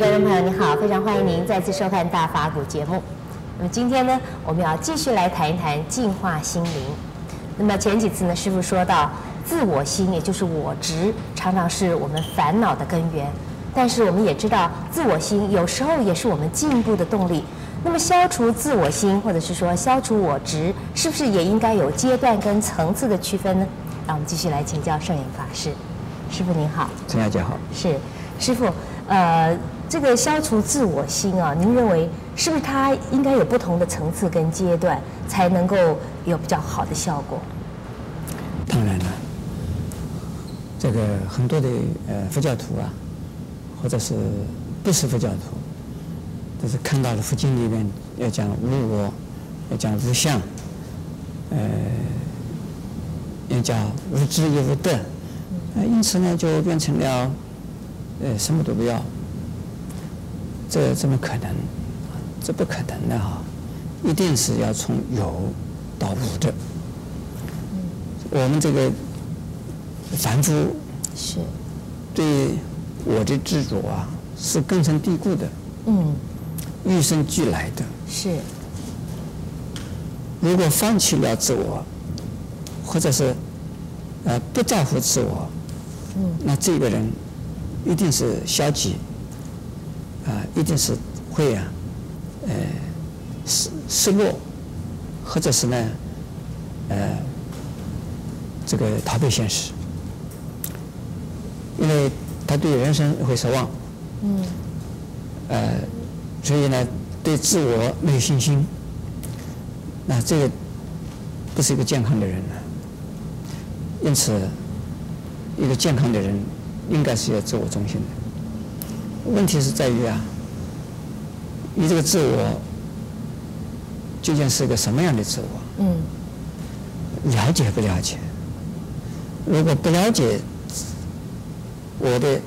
各位观众朋友，你好，非常欢迎您再次收看《大法古》节目。那么今天呢，我们要继续来谈一谈净化心灵。那么前几次呢，师傅说到，自我心也就是我执，常常是我们烦恼的根源。但是我们也知道，自我心有时候也是我们进步的动力。那么消除自我心，或者是说消除我执，是不是也应该有阶段跟层次的区分呢？让我们继续来请教圣严法师。师傅您好，陈小姐好。是，师傅，呃，这个消除自我心啊，您认为是不是它应该有不同的层次跟阶段，才能够有比较好的效果？当然了，这个很多的呃佛教徒啊，或者是不是佛教徒，都是看到了佛经里面要讲无我，要讲无相，呃，要讲无智也无得。呃因此呢，就变成了，呃，什么都不要。这怎么可能？这不可能的哈！一定是要从有到无的。我们这个凡夫是对我的执着啊，是根深蒂固的，嗯，与生俱来的。是。如果放弃了自我，或者是呃不在乎自我。嗯，那这个人一定是消极，啊，一定是会啊，呃，失失落，或者是呢，呃，这个逃避现实，因为他对人生会失望，嗯，呃，所以呢，对自我没有信心，那这个不是一个健康的人呢，因此。一个健康的人，应该是要自我中心的。问题是在于啊，你这个自我究竟是个什么样的自我？嗯。了解不了解？如果不了解我的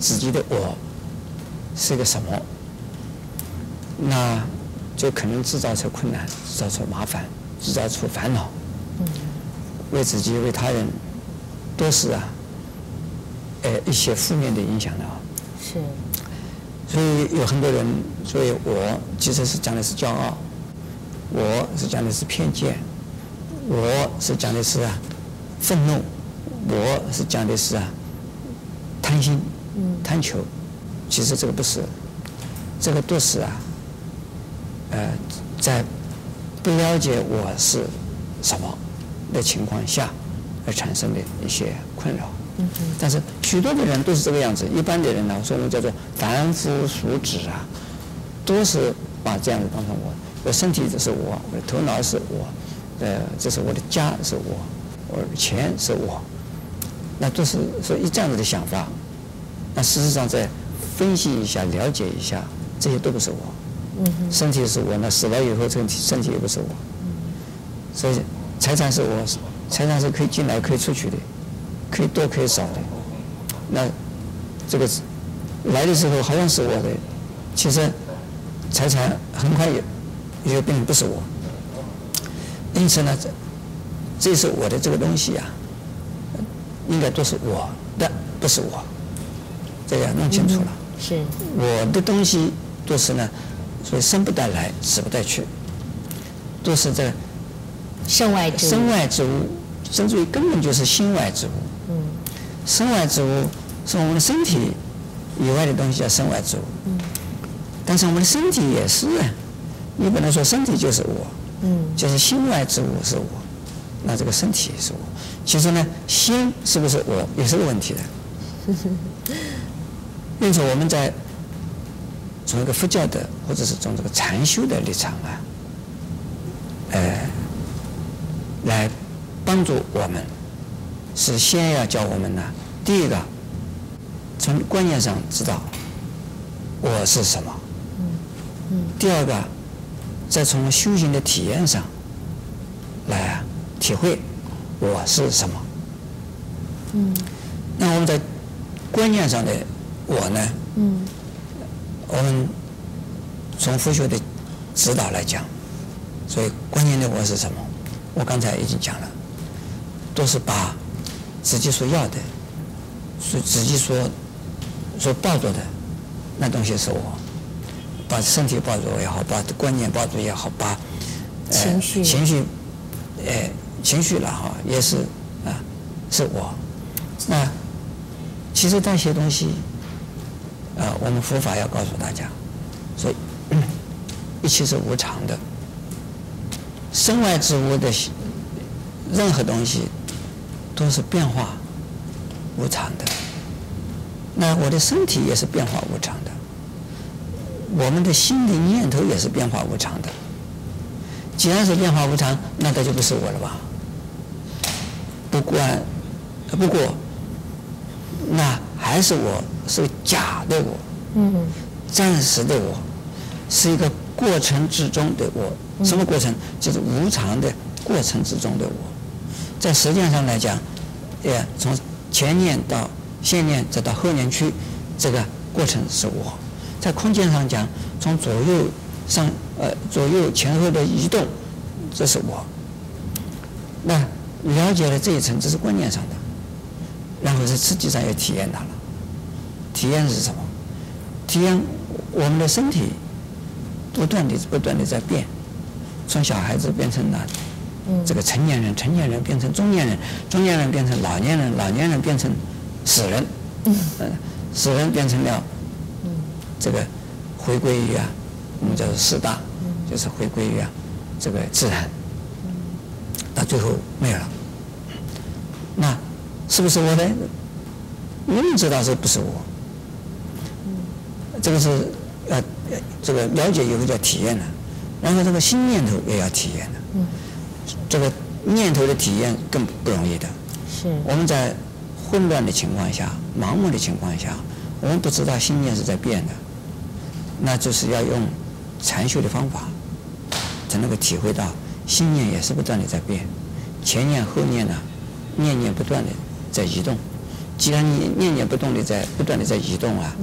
自己的我是个什么，那就可能制造出困难，制造出麻烦，制造出烦恼。嗯。为自己，为他人。都是啊，呃，一些负面的影响的啊。是。所以有很多人，所以我其实是讲的是骄傲，我是讲的是偏见，我是讲的是啊，愤怒，我是讲的是啊，贪心，贪求。其实这个不是，这个都是啊，呃，在不了解我是什么的情况下。而产生的一些困扰，但是许多的人都是这个样子。一般的人呢，所以我们叫做凡夫俗子啊，都是把这样子当成我。我身体这是我，我的头脑是我，呃，这是我的家是我，我的钱是我，那都是是一这样子的想法。那事实上再分析一下、了解一下，这些都不是我。嗯身体是我，那死了以后，身体身体也不是我。所以财产是我。财产是可以进来可以出去的，可以多可以少的。那这个来的时候好像是我的，其实财产很快也也就变成不是我。因此呢，这这是我的这个东西啊，应该都是我的，不是我。这个要弄清楚了。是。我的东西都是呢，所以生不带来，死不带去，都是这。身外之物，身外之物，甚至于根本就是心外之物。嗯，身外之物是我们的身体以外的东西，叫身外之物。嗯，但是我们的身体也是啊，你不能说身体就是我。嗯，就是心外之物是我，那这个身体也是我。其实呢，心是不是我也是个问题的。因此，我们在从一个佛教的，或者是从这个禅修的立场啊，呃。来帮助我们，是先要教我们呢。第一个，从观念上知道我是什么。第二个，再从修行的体验上来体会我是什么。嗯。那我们在观念上的我呢？嗯。我们从佛学的指导来讲，所以观念的我是什么？我刚才已经讲了，都是把自己说要的、所自己说说抱着的，那东西是我，把身体抱住也好，把观念抱住也好，把、呃、情绪。情绪，呃情绪了哈，也是啊，是我。那其实那些东西，啊，我们佛法要告诉大家，所以、嗯、一切是无常的，身外之物的任何东西都是变化无常的。那我的身体也是变化无常的，我们的心灵念头也是变化无常的。既然是变化无常，那它就不是我了吧？不管，不过，那还是我是假的我，嗯，暂时的我，是一个过程之中的我。什么过程？就是无常的过程之中的我。在时间上来讲，也从前念到。现念再到后念去，这个过程是我；在空间上讲，从左右上呃左右前后的移动，这是我。那了解了这一层，这是观念上的，然后是实际上也体验它了。体验是什么？体验我们的身体不断的不断的在变，从小孩子变成了这个成年人，成年人变成中年人，中年人变成老年人，老年人变成。死人，嗯，死人变成了，嗯，这个回归于啊，我们叫做四大，就是回归于啊，这个自然，到最后没有了，那是不是我呢？明明知道这不是我，这个是要这个了解以后叫体验了，然后这个新念头也要体验了，嗯，这个念头的体验更不容易的，是。我们在。混乱的情况下，盲目的情况下，我们不知道信念是在变的，那就是要用禅修的方法，才能够体会到信念也是不断的在变，前念后念呢，念念不断的在移动。既然你念念不动的在不断的在移动啊，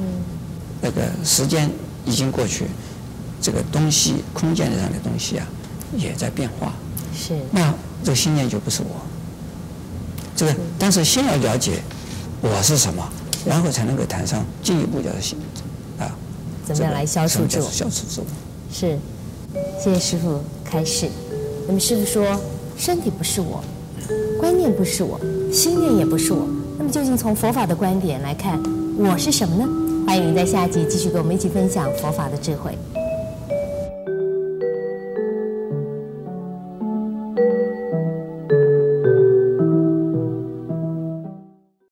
那个时间已经过去，这个东西空间上的东西啊也在变化，是，那这个信念就不是我。这个，但是先要了解我是什么，然后才能够谈上进一步叫做心啊，怎么样来消除住？消除住。是，谢谢师傅开示。那么师傅说，身体不是我，观念不是我，心念也不是我。那么究竟从佛法的观点来看，我是什么呢？欢迎您在下集继续跟我们一起分享佛法的智慧。